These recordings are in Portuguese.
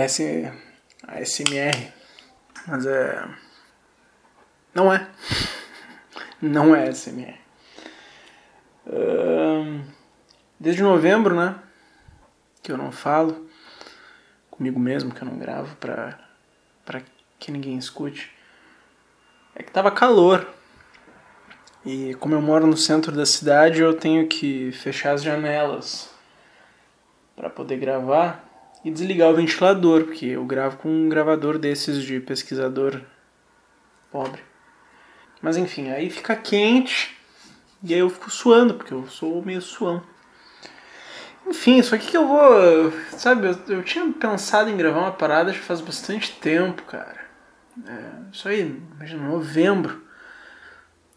Parece ASMR, mas é. Não é. Não é ASMR. Desde novembro, né? Que eu não falo comigo mesmo, que eu não gravo pra, pra que ninguém escute. É que tava calor. E como eu moro no centro da cidade, eu tenho que fechar as janelas para poder gravar e desligar o ventilador, porque eu gravo com um gravador desses de pesquisador pobre. Mas enfim, aí fica quente e aí eu fico suando, porque eu sou meio suão. Enfim, isso aqui que eu vou. Sabe, eu, eu tinha pensado em gravar uma parada já faz bastante tempo, cara. É, isso aí, imagina, novembro.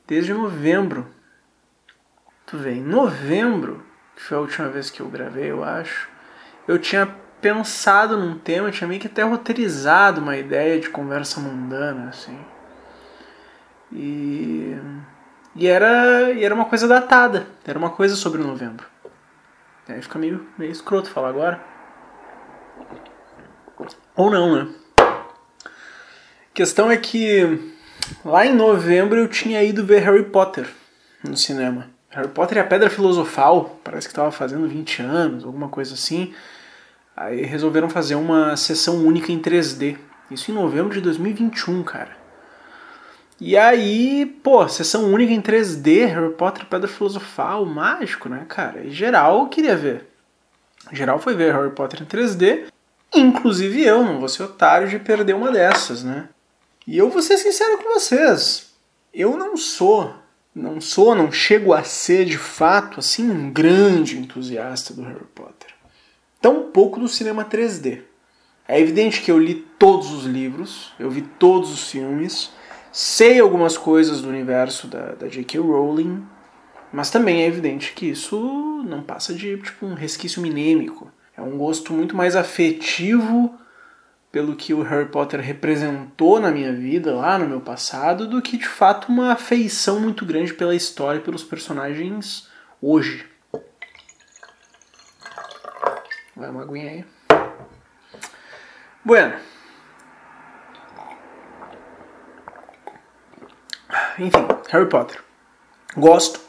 Desde novembro. Tu vê, em novembro, que foi a última vez que eu gravei, eu acho, eu tinha pensado num tema, tinha meio que até roteirizado uma ideia de conversa mundana, assim. E. E era, e era uma coisa datada, era uma coisa sobre novembro. Aí fica meio, meio escroto falar agora. Ou não, né? A questão é que lá em novembro eu tinha ido ver Harry Potter no cinema. Harry Potter e a Pedra Filosofal, parece que estava fazendo 20 anos, alguma coisa assim. Aí resolveram fazer uma sessão única em 3D. Isso em novembro de 2021, cara. E aí, pô, sessão única em 3D, Harry Potter Pedra Filosofal, mágico, né, cara? E geral queria ver. Geral foi ver Harry Potter em 3D, inclusive eu, não vou ser otário de perder uma dessas, né? E eu vou ser sincero com vocês, eu não sou, não sou, não chego a ser de fato, assim, um grande entusiasta do Harry Potter. Tão pouco do cinema 3D. É evidente que eu li todos os livros, eu vi todos os filmes, sei algumas coisas do universo da, da J.K. Rowling, mas também é evidente que isso não passa de tipo um resquício minêmico. É um gosto muito mais afetivo pelo que o Harry Potter representou na minha vida, lá no meu passado, do que de fato uma afeição muito grande pela história e pelos personagens hoje. Vai uma aguinha aí. Bueno. Enfim, Harry Potter. Gosto,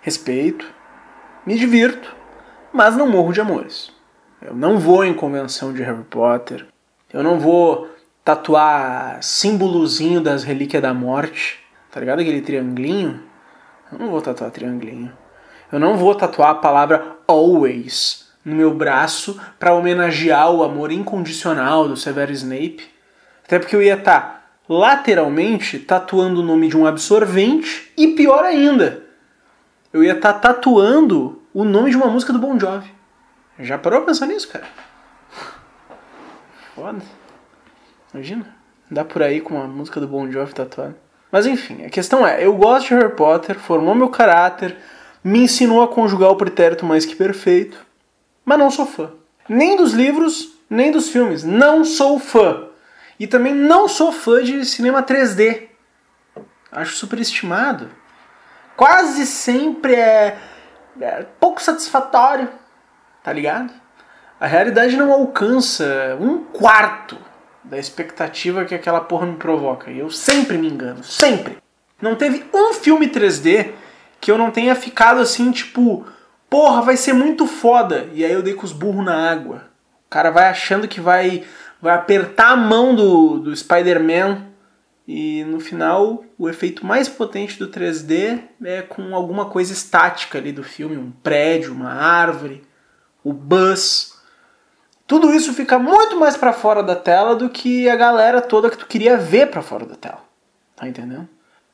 respeito, me divirto, mas não morro de amores. Eu não vou em convenção de Harry Potter. Eu não vou tatuar símbolozinho das relíquias da morte. Tá ligado aquele triangulinho? Eu não vou tatuar triangulinho. Eu não vou tatuar a palavra always no meu braço para homenagear o amor incondicional do Severo Snape. Até porque eu ia estar tá lateralmente tatuando o nome de um absorvente e pior ainda, eu ia estar tá tatuando o nome de uma música do Bon Jovi. Já parou a pensar nisso, cara? Foda. Imagina. Dá por aí com uma música do Bon Jovi tatuada. Mas enfim, a questão é, eu gosto de Harry Potter, formou meu caráter, me ensinou a conjugar o pretérito mais que perfeito, mas não sou fã. Nem dos livros, nem dos filmes. Não sou fã. E também não sou fã de cinema 3D. Acho superestimado. Quase sempre é, é pouco satisfatório, tá ligado? A realidade não alcança um quarto da expectativa que aquela porra me provoca. E eu sempre me engano, sempre. Não teve um filme 3D que eu não tenha ficado assim, tipo, porra, vai ser muito foda. E aí eu dei com os burros na água. O cara vai achando que vai vai apertar a mão do, do Spider-Man e no final o efeito mais potente do 3D é com alguma coisa estática ali do filme, um prédio, uma árvore, o Buzz. Tudo isso fica muito mais para fora da tela do que a galera toda que tu queria ver para fora da tela. Tá entendendo?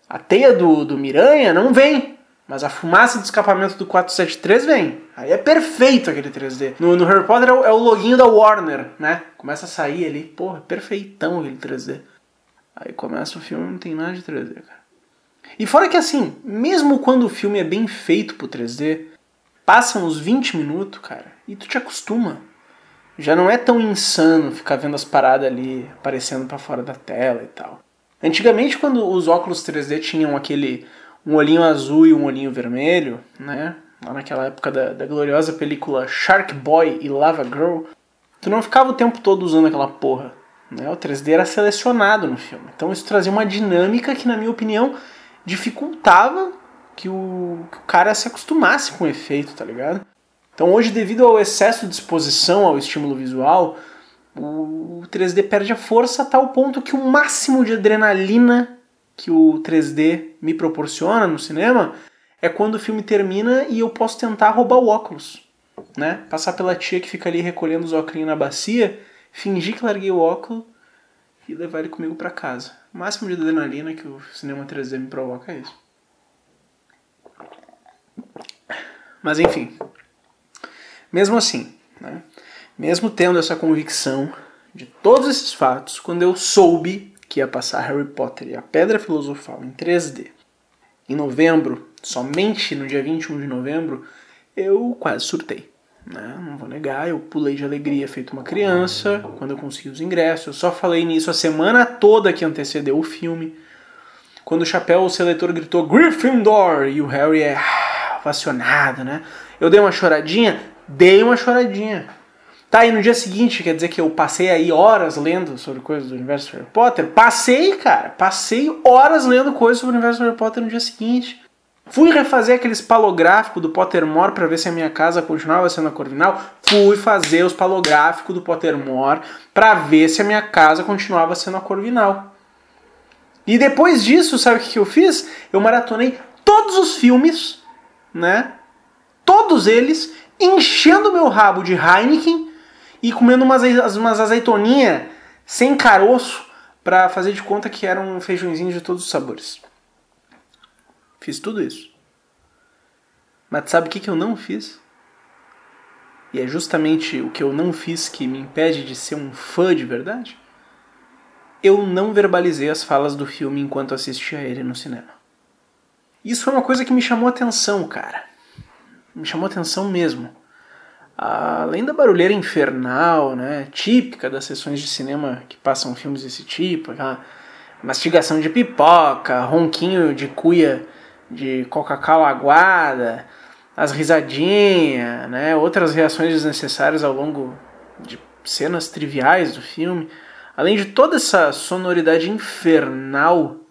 A teia do, do Miranha não vem mas a fumaça do escapamento do 473 vem. Aí é perfeito aquele 3D. No, no Harry Potter é o, é o loginho da Warner, né? Começa a sair ali, porra, perfeitão aquele 3D. Aí começa o filme não tem nada de 3D, cara. E fora que assim, mesmo quando o filme é bem feito pro 3D, passam uns 20 minutos, cara, e tu te acostuma. Já não é tão insano ficar vendo as paradas ali aparecendo para fora da tela e tal. Antigamente, quando os óculos 3D tinham aquele um olhinho azul e um olhinho vermelho, né? Lá naquela época da, da gloriosa película Shark Boy e Lava Girl. tu não ficava o tempo todo usando aquela porra. Né? O 3D era selecionado no filme. Então isso trazia uma dinâmica que, na minha opinião, dificultava que o, que o cara se acostumasse com o efeito, tá ligado? Então hoje, devido ao excesso de exposição ao estímulo visual, o 3D perde a força a tal ponto que o máximo de adrenalina que o 3D me proporciona no cinema é quando o filme termina e eu posso tentar roubar o óculos, né? Passar pela tia que fica ali recolhendo os óculos na bacia, fingir que larguei o óculos e levar ele comigo para casa. O máximo de adrenalina que o cinema 3D me provoca é isso. Mas enfim, mesmo assim, né? mesmo tendo essa convicção de todos esses fatos, quando eu soube que ia passar Harry Potter e a Pedra Filosofal em 3D em novembro, somente no dia 21 de novembro, eu quase surtei. Né? Não vou negar, eu pulei de alegria feito uma criança quando eu consegui os ingressos. Eu só falei nisso a semana toda que antecedeu o filme. Quando o chapéu seletor gritou Gryffindor e o Harry é ah, ovacionado, né? Eu dei uma choradinha, dei uma choradinha. Tá, e no dia seguinte, quer dizer que eu passei aí horas lendo sobre coisas do universo Harry Potter? Passei, cara, passei horas lendo coisas sobre o universo Harry Potter no dia seguinte. Fui refazer aqueles palográficos do Pottermore para ver se a minha casa continuava sendo a Corvinal. Fui fazer os palográficos do Pottermore para ver se a minha casa continuava sendo a Corvinal. E depois disso, sabe o que eu fiz? Eu maratonei todos os filmes, né? Todos eles, enchendo meu rabo de Heineken e comendo umas, umas azeitoninhas sem caroço para fazer de conta que era um feijãozinho de todos os sabores. Fiz tudo isso. Mas sabe o que, que eu não fiz? E é justamente o que eu não fiz que me impede de ser um fã de verdade? Eu não verbalizei as falas do filme enquanto assistia ele no cinema. Isso foi uma coisa que me chamou atenção, cara. Me chamou atenção mesmo além da barulheira infernal, né, típica das sessões de cinema que passam filmes desse tipo, aquela mastigação de pipoca, ronquinho de cuia de Coca-Cola aguada, as risadinhas, né, outras reações desnecessárias ao longo de cenas triviais do filme, além de toda essa sonoridade infernal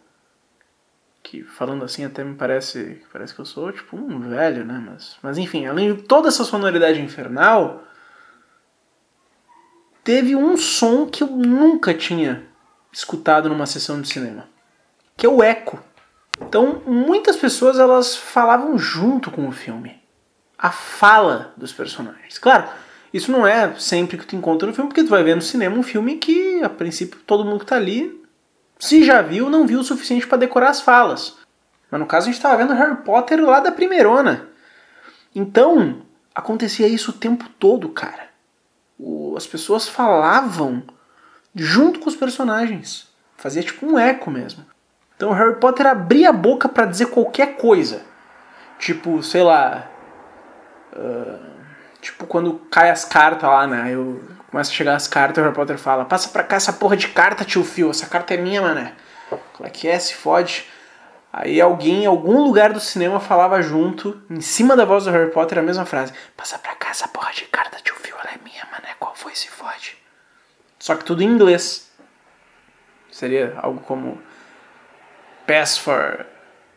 que falando assim até me parece parece que eu sou tipo um velho, né? Mas, mas enfim, além de toda essa sonoridade infernal, teve um som que eu nunca tinha escutado numa sessão de cinema, que é o eco. Então, muitas pessoas elas falavam junto com o filme. A fala dos personagens. Claro, isso não é sempre que tu encontra no filme, porque tu vai ver no cinema um filme que, a princípio, todo mundo que tá ali se já viu, não viu o suficiente para decorar as falas. Mas no caso a gente estava vendo Harry Potter lá da primeirona. Então, acontecia isso o tempo todo, cara. O, as pessoas falavam junto com os personagens. Fazia tipo um eco mesmo. Então Harry Potter abria a boca para dizer qualquer coisa. Tipo, sei lá. Uh, tipo quando cai as cartas lá, né? Eu Começa a chegar as cartas, o Harry Potter fala: Passa pra cá essa porra de carta, tio Phil. Essa carta é minha, mané. Qual é que é? Se fode. Aí alguém em algum lugar do cinema falava junto, em cima da voz do Harry Potter, a mesma frase: Passa pra cá essa porra de carta, tio Phil. Ela é minha, mané. Qual foi? Se fode. Só que tudo em inglês. Seria algo como: Pass for.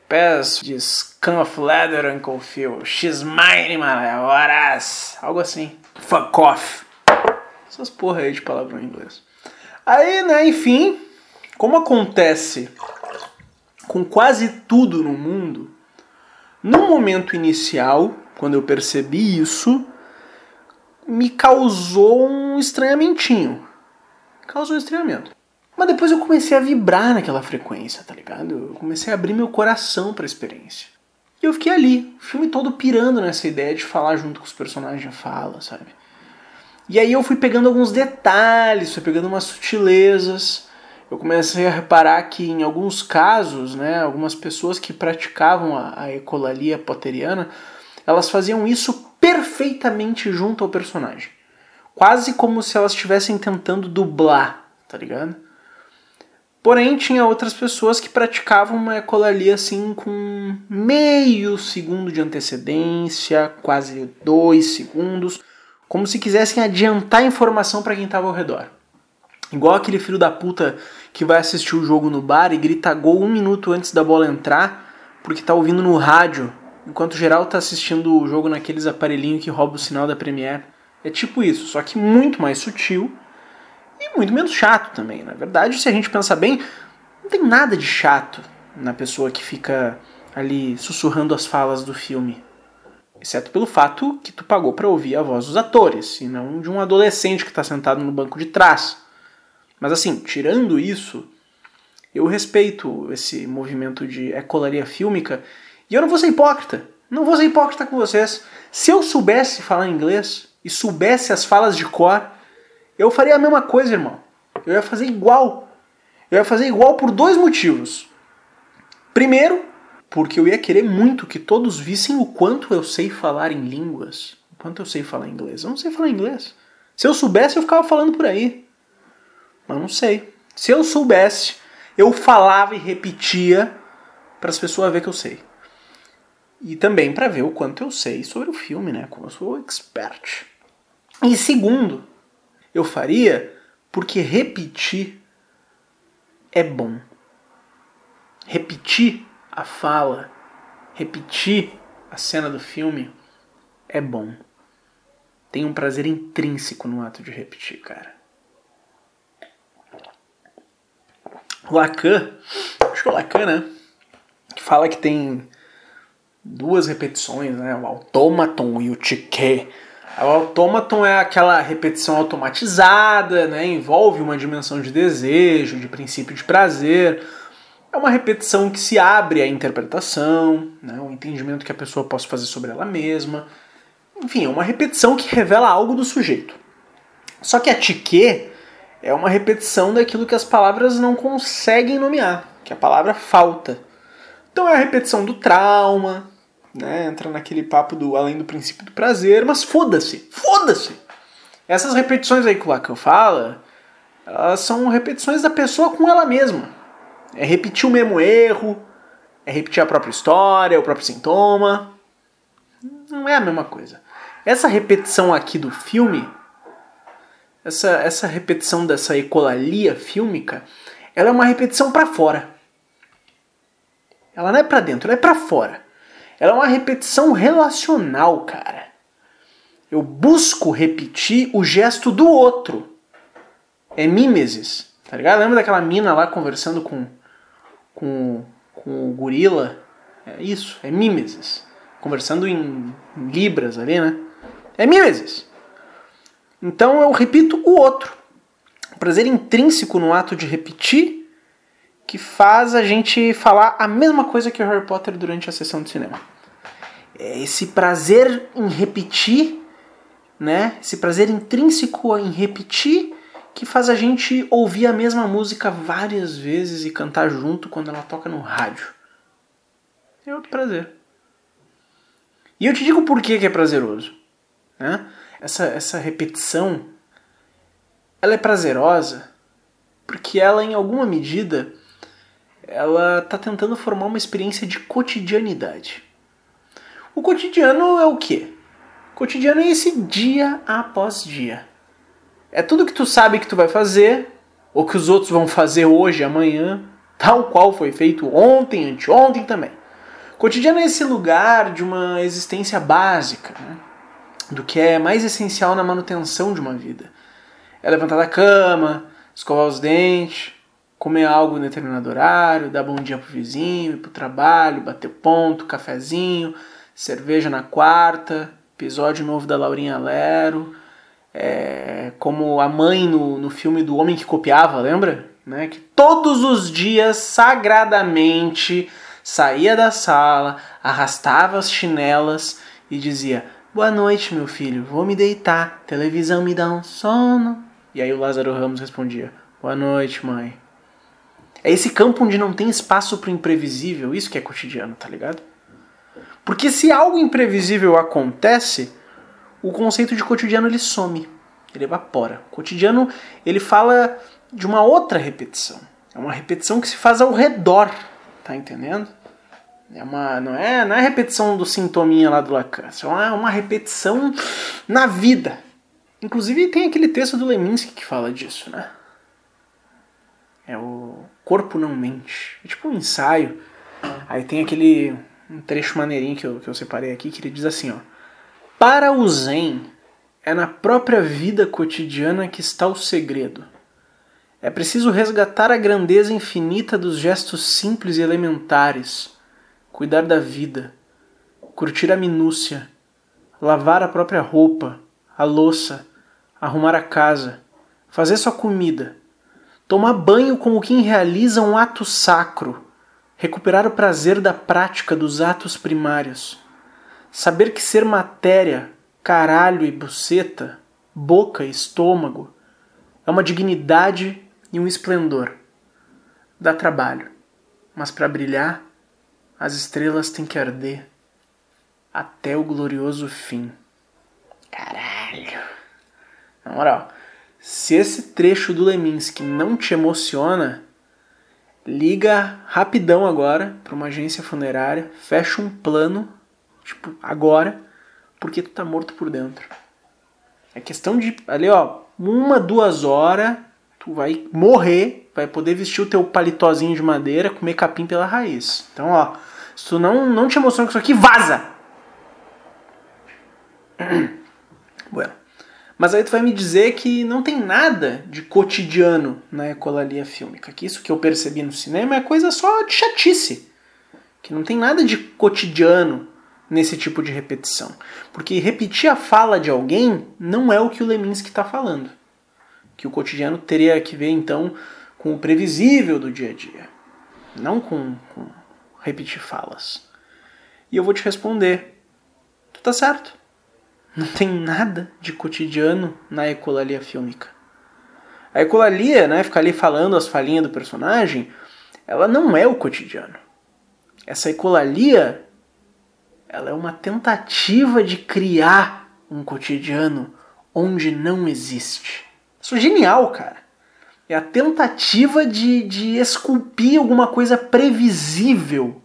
Pass de Scum of Leather, Uncle Phil. She's mine, mané. Horas. Algo assim. Fuck off. Essas porra aí de palavrão em inglês. Aí, né, enfim, como acontece com quase tudo no mundo, no momento inicial, quando eu percebi isso, me causou um estranhamentinho. Causou um estranhamento. Mas depois eu comecei a vibrar naquela frequência, tá ligado? Eu comecei a abrir meu coração para a experiência. E eu fiquei ali, o filme todo pirando nessa ideia de falar junto com os personagens fala, sabe? E aí eu fui pegando alguns detalhes, fui pegando umas sutilezas. Eu comecei a reparar que em alguns casos, né, algumas pessoas que praticavam a, a ecolalia potteriana, elas faziam isso perfeitamente junto ao personagem. Quase como se elas estivessem tentando dublar, tá ligado? Porém, tinha outras pessoas que praticavam uma ecolalia assim com meio segundo de antecedência, quase dois segundos, como se quisessem adiantar informação para quem estava ao redor. Igual aquele filho da puta que vai assistir o jogo no bar e grita gol um minuto antes da bola entrar, porque tá ouvindo no rádio, enquanto geral tá assistindo o jogo naqueles aparelhinhos que roubam o sinal da Premiere. É tipo isso, só que muito mais sutil e muito menos chato também. Na verdade, se a gente pensar bem, não tem nada de chato na pessoa que fica ali sussurrando as falas do filme. Exceto pelo fato que tu pagou para ouvir a voz dos atores, e não de um adolescente que está sentado no banco de trás. Mas assim, tirando isso, eu respeito esse movimento de ecolaria fílmica e eu não vou ser hipócrita. Não vou ser hipócrita com vocês. Se eu soubesse falar inglês e soubesse as falas de cor, eu faria a mesma coisa, irmão. Eu ia fazer igual. Eu ia fazer igual por dois motivos. Primeiro, porque eu ia querer muito que todos vissem o quanto eu sei falar em línguas. O quanto eu sei falar inglês. Eu não sei falar inglês. Se eu soubesse, eu ficava falando por aí. Mas não sei. Se eu soubesse, eu falava e repetia para as pessoas ver que eu sei. E também para ver o quanto eu sei sobre o filme, né? Como eu sou expert. E segundo, eu faria porque repetir é bom. Repetir a fala, repetir a cena do filme é bom. Tem um prazer intrínseco no ato de repetir, cara. Lacan, acho que é o Lacan, né? Que fala que tem duas repetições, né? O autômaton e o tique. O autômaton é aquela repetição automatizada, né? Envolve uma dimensão de desejo, de princípio de prazer. É uma repetição que se abre à interpretação, né? o entendimento que a pessoa possa fazer sobre ela mesma. Enfim, é uma repetição que revela algo do sujeito. Só que a tique é uma repetição daquilo que as palavras não conseguem nomear, que a palavra falta. Então é a repetição do trauma, né? entra naquele papo do além do princípio do prazer, mas foda-se, foda-se! Essas repetições aí que o Lacan fala, elas são repetições da pessoa com ela mesma. É repetir o mesmo erro, é repetir a própria história, o próprio sintoma. Não é a mesma coisa. Essa repetição aqui do filme essa, essa repetição dessa ecolalia fílmica, ela é uma repetição para fora. Ela não é para dentro, ela é para fora. Ela é uma repetição relacional, cara. Eu busco repetir o gesto do outro. É mimesis, tá ligado? Lembra daquela mina lá conversando com, com, com o gorila? É isso, é mimesis. Conversando em, libras ali, né? É mimesis. Então eu repito o outro. O prazer intrínseco no ato de repetir que faz a gente falar a mesma coisa que o Harry Potter durante a sessão de cinema. É esse prazer em repetir, né? Esse prazer intrínseco em repetir que faz a gente ouvir a mesma música várias vezes e cantar junto quando ela toca no rádio. É outro prazer. E eu te digo por que, é prazeroso. Né? essa, essa repetição, ela é prazerosa porque ela, em alguma medida, ela está tentando formar uma experiência de cotidianidade. O cotidiano é o quê? O cotidiano é esse dia após dia. É tudo que tu sabe que tu vai fazer, ou que os outros vão fazer hoje, amanhã, tal qual foi feito ontem, anteontem também. O cotidiano é esse lugar de uma existência básica, né? do que é mais essencial na manutenção de uma vida. É levantar da cama, escovar os dentes, comer algo em determinado horário, dar bom dia pro vizinho, ir pro trabalho, bater ponto, cafezinho, cerveja na quarta, episódio novo da Laurinha Lero, é, como a mãe no, no filme do Homem que Copiava, lembra? Né? Que todos os dias, sagradamente, saía da sala, arrastava as chinelas e dizia Boa noite, meu filho. Vou me deitar. Televisão me dá um sono. E aí o Lázaro Ramos respondia: Boa noite, mãe. É esse campo onde não tem espaço para imprevisível, isso que é cotidiano, tá ligado? Porque se algo imprevisível acontece, o conceito de cotidiano ele some, ele evapora. O cotidiano ele fala de uma outra repetição. É uma repetição que se faz ao redor, tá entendendo? É uma, não, é, não é repetição do sintominha lá do Lacan. É uma, uma repetição na vida. Inclusive tem aquele texto do Leminski que fala disso, né? É o Corpo Não Mente. É tipo um ensaio. Aí tem aquele um trecho maneirinho que eu, que eu separei aqui que ele diz assim, ó. Para o Zen, é na própria vida cotidiana que está o segredo. É preciso resgatar a grandeza infinita dos gestos simples e elementares, cuidar da vida, curtir a minúcia, lavar a própria roupa, a louça, arrumar a casa, fazer sua comida, tomar banho como quem realiza um ato sacro, recuperar o prazer da prática dos atos primários, saber que ser matéria, caralho e buceta, boca e estômago, é uma dignidade e um esplendor. Dá trabalho, mas para brilhar, as estrelas têm que arder até o glorioso fim. Caralho! Na moral, se esse trecho do Leminski não te emociona, liga rapidão agora para uma agência funerária, fecha um plano, tipo, agora, porque tu tá morto por dentro. É questão de, ali ó, uma, duas horas, tu vai morrer, vai poder vestir o teu paletózinho de madeira, comer capim pela raiz. Então, ó, se tu não, não te emociona com isso aqui, vaza! bueno. Mas aí tu vai me dizer que não tem nada de cotidiano na ecolalia fílmica. Que isso que eu percebi no cinema é coisa só de chatice. Que não tem nada de cotidiano nesse tipo de repetição. Porque repetir a fala de alguém não é o que o Leminski está falando. Que o cotidiano teria que ver então com o previsível do dia a dia, não com, com repetir falas. E eu vou te responder: tu tá certo. Não tem nada de cotidiano na ecolalia fílmica. A ecolalia, né, ficar ali falando as falinhas do personagem, ela não é o cotidiano. Essa ecolalia, ela é uma tentativa de criar um cotidiano onde não existe. Isso é genial, cara. É a tentativa de, de esculpir alguma coisa previsível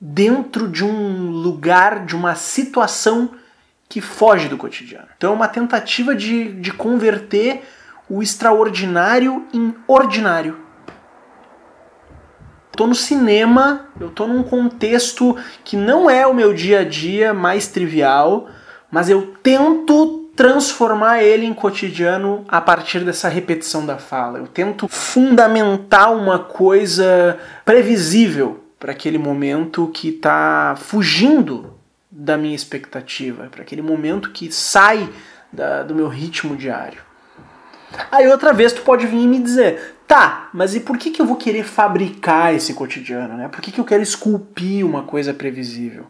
dentro de um lugar, de uma situação que foge do cotidiano. Então é uma tentativa de, de converter o extraordinário em ordinário. Estou no cinema, eu estou num contexto que não é o meu dia a dia mais trivial, mas eu tento transformar ele em cotidiano a partir dessa repetição da fala. Eu tento fundamentar uma coisa previsível para aquele momento que está fugindo da minha expectativa, para aquele momento que sai da, do meu ritmo diário. Aí outra vez tu pode vir e me dizer, tá, mas e por que, que eu vou querer fabricar esse cotidiano? Né? Por que, que eu quero esculpir uma coisa previsível?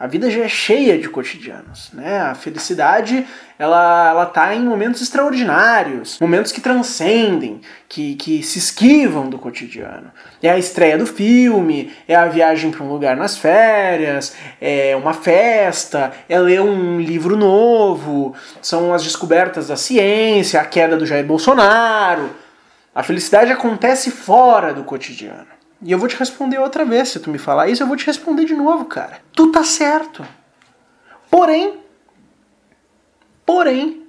A vida já é cheia de cotidianos, né? A felicidade, ela, ela tá em momentos extraordinários, momentos que transcendem, que, que se esquivam do cotidiano. É a estreia do filme, é a viagem para um lugar nas férias, é uma festa, é ler um livro novo, são as descobertas da ciência, a queda do Jair Bolsonaro. A felicidade acontece fora do cotidiano. E eu vou te responder outra vez. Se tu me falar isso, eu vou te responder de novo, cara. Tu tá certo. Porém, porém,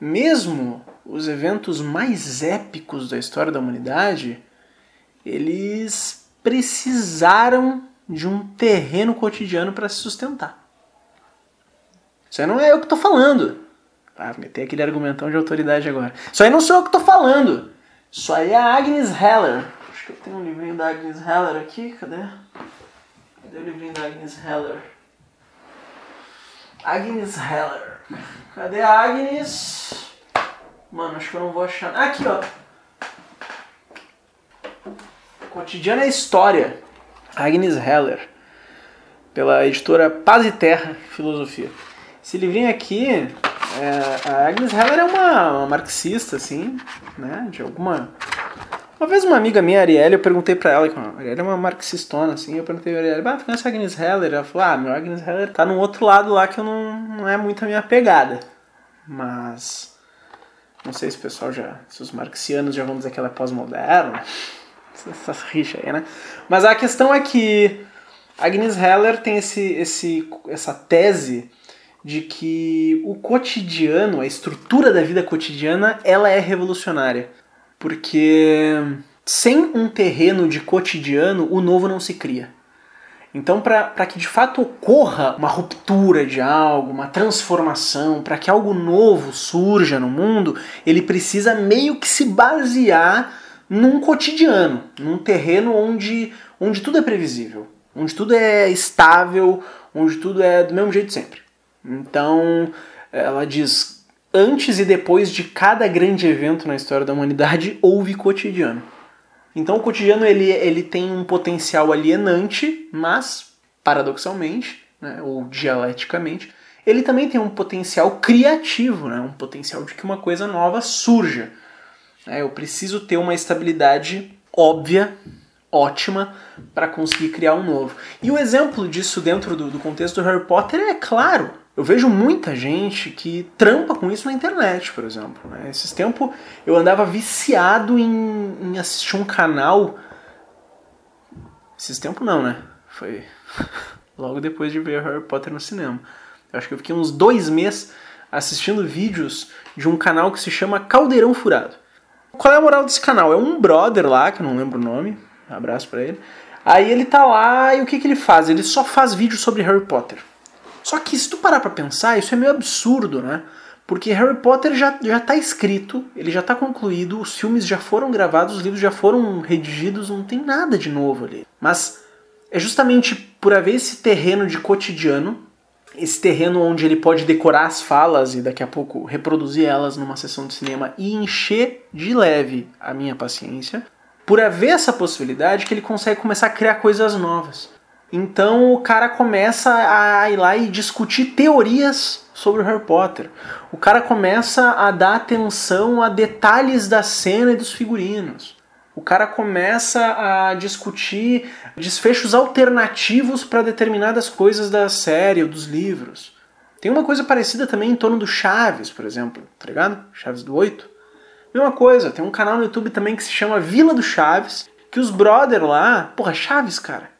mesmo os eventos mais épicos da história da humanidade, eles precisaram de um terreno cotidiano para se sustentar. Isso aí não é eu que tô falando. Ah, meter aquele argumentão de autoridade agora. Isso aí não sou eu que tô falando. Isso aí é a Agnes Heller, Acho que eu tenho um livrinho da Agnes Heller aqui, cadê? Cadê o livrinho da Agnes Heller? Agnes Heller. Cadê a Agnes? Mano, acho que eu não vou achar. Aqui, ó. Cotidiana é História. Agnes Heller. Pela editora Paz e Terra Filosofia. Esse livrinho aqui, é, a Agnes Heller é uma, uma marxista, assim, né? De alguma uma vez uma amiga minha, Arielle, eu perguntei pra ela, a Arielle é uma marxistona, assim, eu perguntei pra Arielle, ah, tu conhece a Agnes Heller? Ela falou, ah, meu Agnes Heller tá num outro lado lá que eu não, não é muito a minha pegada. Mas, não sei se o pessoal já, se os marxianos já vão dizer que ela é pós-moderna, essa rixa aí, né? Mas a questão é que Agnes Heller tem esse, esse, essa tese de que o cotidiano, a estrutura da vida cotidiana, ela é revolucionária. Porque sem um terreno de cotidiano, o novo não se cria. Então, para que de fato ocorra uma ruptura de algo, uma transformação, para que algo novo surja no mundo, ele precisa meio que se basear num cotidiano, num terreno onde, onde tudo é previsível, onde tudo é estável, onde tudo é do mesmo jeito sempre. Então, ela diz: antes e depois de cada grande evento na história da humanidade, houve cotidiano. Então o cotidiano ele, ele tem um potencial alienante, mas, paradoxalmente, né, ou dialeticamente, ele também tem um potencial criativo, né, um potencial de que uma coisa nova surja. É, eu preciso ter uma estabilidade óbvia, ótima, para conseguir criar um novo. E o exemplo disso dentro do, do contexto do Harry Potter é claro. Eu vejo muita gente que trampa com isso na internet, por exemplo. Né? Esses tempos eu andava viciado em, em assistir um canal. Esses tempos não, né? Foi logo depois de ver Harry Potter no cinema. Eu acho que eu fiquei uns dois meses assistindo vídeos de um canal que se chama Caldeirão Furado. Qual é a moral desse canal? É um brother lá, que eu não lembro o nome, um abraço para ele. Aí ele tá lá e o que, que ele faz? Ele só faz vídeo sobre Harry Potter. Só que se tu parar pra pensar, isso é meio absurdo, né? Porque Harry Potter já, já tá escrito, ele já tá concluído, os filmes já foram gravados, os livros já foram redigidos, não tem nada de novo ali. Mas é justamente por haver esse terreno de cotidiano, esse terreno onde ele pode decorar as falas e daqui a pouco reproduzir elas numa sessão de cinema e encher de leve a minha paciência, por haver essa possibilidade que ele consegue começar a criar coisas novas. Então o cara começa a ir lá e discutir teorias sobre o Harry Potter. O cara começa a dar atenção a detalhes da cena e dos figurinos. O cara começa a discutir desfechos alternativos para determinadas coisas da série ou dos livros. Tem uma coisa parecida também em torno do Chaves, por exemplo, tá ligado? Chaves do 8. Mesma coisa, tem um canal no YouTube também que se chama Vila do Chaves, que os brother lá, porra, Chaves, cara.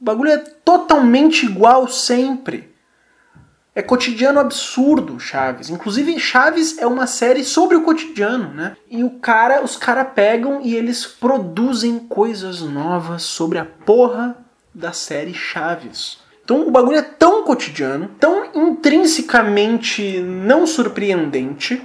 O bagulho é totalmente igual sempre. É cotidiano absurdo, Chaves. Inclusive, Chaves é uma série sobre o cotidiano, né? E o cara, os caras pegam e eles produzem coisas novas sobre a porra da série Chaves. Então o bagulho é tão cotidiano, tão intrinsecamente não surpreendente,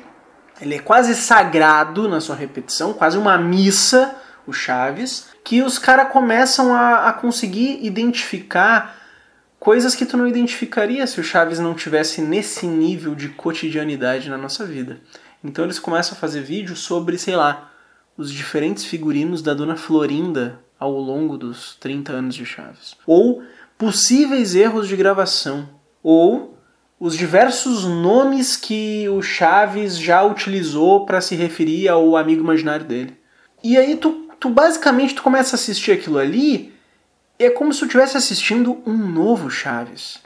ele é quase sagrado na sua repetição, quase uma missa, o Chaves, que os caras começam a, a conseguir identificar coisas que tu não identificaria se o Chaves não tivesse nesse nível de cotidianidade na nossa vida. Então eles começam a fazer vídeos sobre, sei lá, os diferentes figurinos da Dona Florinda ao longo dos 30 anos de Chaves. Ou possíveis erros de gravação. Ou os diversos nomes que o Chaves já utilizou para se referir ao amigo imaginário dele. E aí tu tu basicamente tu começa a assistir aquilo ali, é como se tu estivesse assistindo um novo Chaves.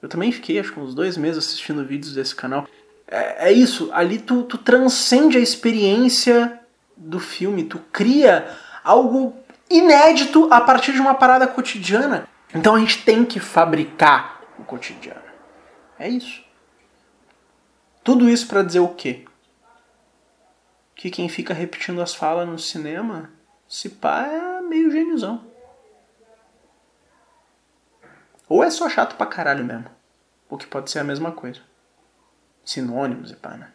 Eu também fiquei, acho que uns dois meses assistindo vídeos desse canal. É, é isso, ali tu, tu transcende a experiência do filme, tu cria algo inédito a partir de uma parada cotidiana. Então a gente tem que fabricar o cotidiano. É isso. Tudo isso para dizer o quê? Que quem fica repetindo as falas no cinema, se pá, é meio gêniozão. Ou é só chato pra caralho mesmo. O que pode ser a mesma coisa. Sinônimos e pá, né?